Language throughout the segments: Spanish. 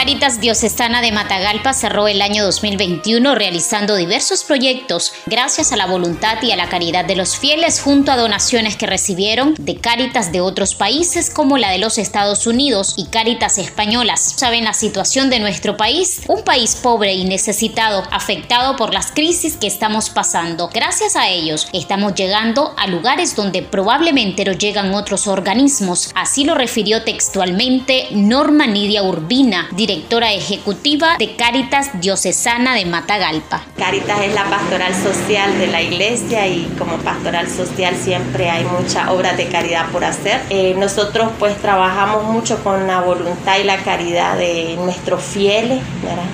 Caritas Diocesana de Matagalpa cerró el año 2021 realizando diversos proyectos gracias a la voluntad y a la caridad de los fieles junto a donaciones que recibieron de Caritas de otros países como la de los Estados Unidos y Caritas españolas. Saben la situación de nuestro país, un país pobre y necesitado, afectado por las crisis que estamos pasando. Gracias a ellos estamos llegando a lugares donde probablemente no llegan otros organismos. Así lo refirió textualmente Norma Nidia Urbina, directora ejecutiva de Cáritas Diocesana de Matagalpa. Cáritas es la pastoral social de la iglesia y como pastoral social siempre hay mucha obra de caridad por hacer. Eh, nosotros pues trabajamos mucho con la voluntad y la caridad de nuestros fieles,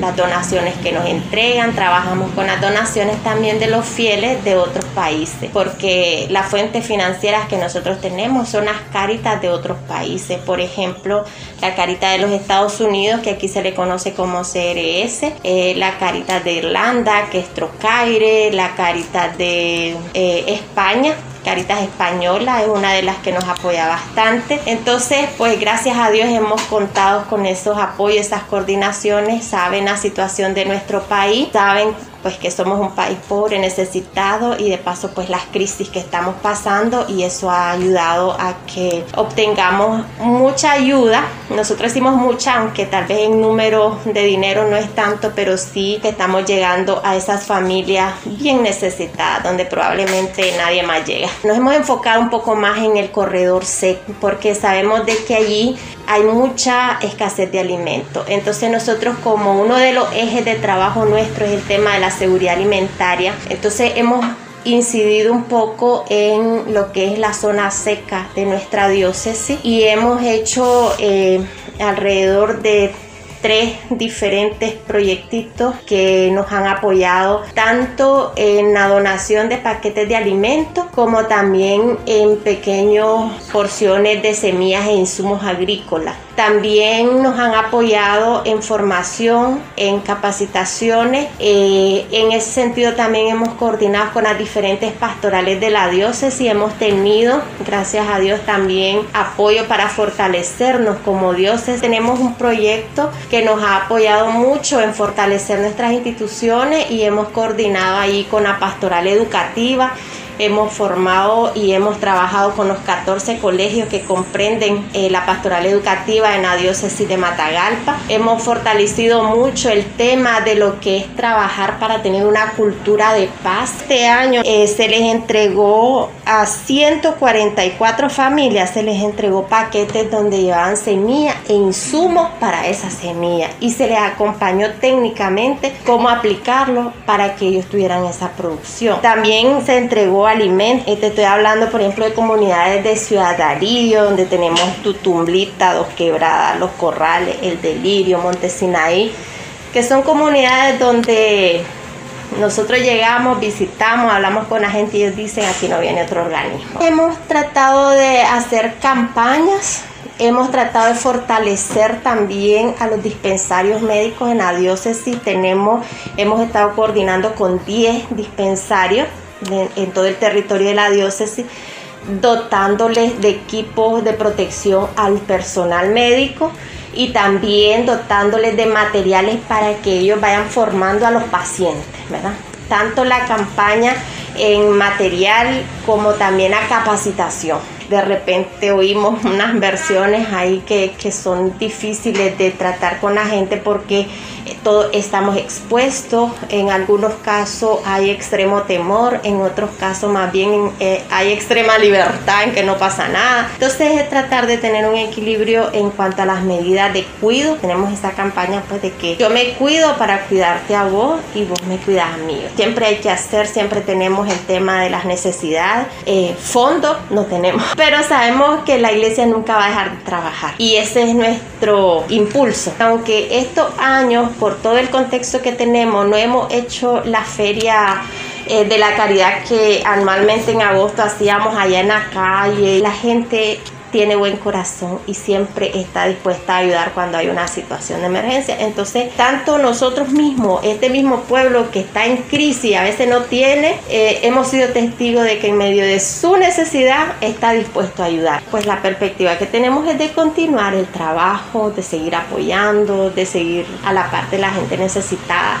las donaciones que nos entregan, trabajamos con las donaciones también de los fieles de otros países, porque las fuentes financieras que nosotros tenemos son las cáritas de otros países, por ejemplo, la carita de los Estados Unidos que aquí se le conoce como CRS, eh, la carita de Irlanda, que es Trocaire, la carita de eh, España, Caritas Española es una de las que nos apoya bastante. Entonces, pues gracias a Dios hemos contado con esos apoyos, esas coordinaciones, saben la situación de nuestro país, saben pues que somos un país pobre, necesitado y de paso pues las crisis que estamos pasando y eso ha ayudado a que obtengamos mucha ayuda. Nosotros hicimos mucha, aunque tal vez en número de dinero no es tanto, pero sí que estamos llegando a esas familias bien necesitadas, donde probablemente nadie más llega. Nos hemos enfocado un poco más en el corredor C, porque sabemos de que allí hay mucha escasez de alimentos. Entonces nosotros como uno de los ejes de trabajo nuestro es el tema de la seguridad alimentaria, entonces hemos incidido un poco en lo que es la zona seca de nuestra diócesis y hemos hecho eh, alrededor de tres diferentes proyectitos que nos han apoyado tanto en la donación de paquetes de alimentos como también en pequeñas porciones de semillas e insumos agrícolas. También nos han apoyado en formación, en capacitaciones. Eh, en ese sentido también hemos coordinado con las diferentes pastorales de la diócesis y hemos tenido, gracias a Dios, también apoyo para fortalecernos como diócesis. Tenemos un proyecto que nos ha apoyado mucho en fortalecer nuestras instituciones y hemos coordinado ahí con la pastoral educativa hemos formado y hemos trabajado con los 14 colegios que comprenden eh, la pastoral educativa en la diócesis de Matagalpa. Hemos fortalecido mucho el tema de lo que es trabajar para tener una cultura de paz. Este año eh, se les entregó a 144 familias, se les entregó paquetes donde llevaban semilla e insumos para esa semilla y se les acompañó técnicamente cómo aplicarlo para que ellos tuvieran esa producción. También se entregó alimentos. Te estoy hablando, por ejemplo, de comunidades de Ciudad Darío, donde tenemos Tutumblita, Dos Quebradas, Los Corrales, El Delirio, Montesinaí, que son comunidades donde nosotros llegamos, visitamos, hablamos con la gente y ellos dicen aquí no viene otro organismo. Hemos tratado de hacer campañas, hemos tratado de fortalecer también a los dispensarios médicos en la diócesis. Tenemos, hemos estado coordinando con 10 dispensarios en todo el territorio de la diócesis, dotándoles de equipos de protección al personal médico y también dotándoles de materiales para que ellos vayan formando a los pacientes, ¿verdad? Tanto la campaña en material como también a capacitación. De repente oímos unas versiones ahí que, que son difíciles de tratar con la gente porque todo, estamos expuestos, en algunos casos hay extremo temor, en otros casos más bien eh, hay extrema libertad en que no pasa nada. Entonces es tratar de tener un equilibrio en cuanto a las medidas de cuido. Tenemos esta campaña pues de que yo me cuido para cuidarte a vos y vos me cuidas a mí. Siempre hay que hacer, siempre tenemos el tema de las necesidades. Eh, fondo no tenemos, pero sabemos que la iglesia nunca va a dejar de trabajar y ese es nuestro impulso. Aunque estos años por todo el contexto que tenemos, no hemos hecho la feria eh, de la caridad que anualmente en agosto hacíamos allá en la calle. La gente tiene buen corazón y siempre está dispuesta a ayudar cuando hay una situación de emergencia. Entonces, tanto nosotros mismos, este mismo pueblo que está en crisis, a veces no tiene, eh, hemos sido testigos de que en medio de su necesidad está dispuesto a ayudar. Pues la perspectiva que tenemos es de continuar el trabajo, de seguir apoyando, de seguir a la parte de la gente necesitada.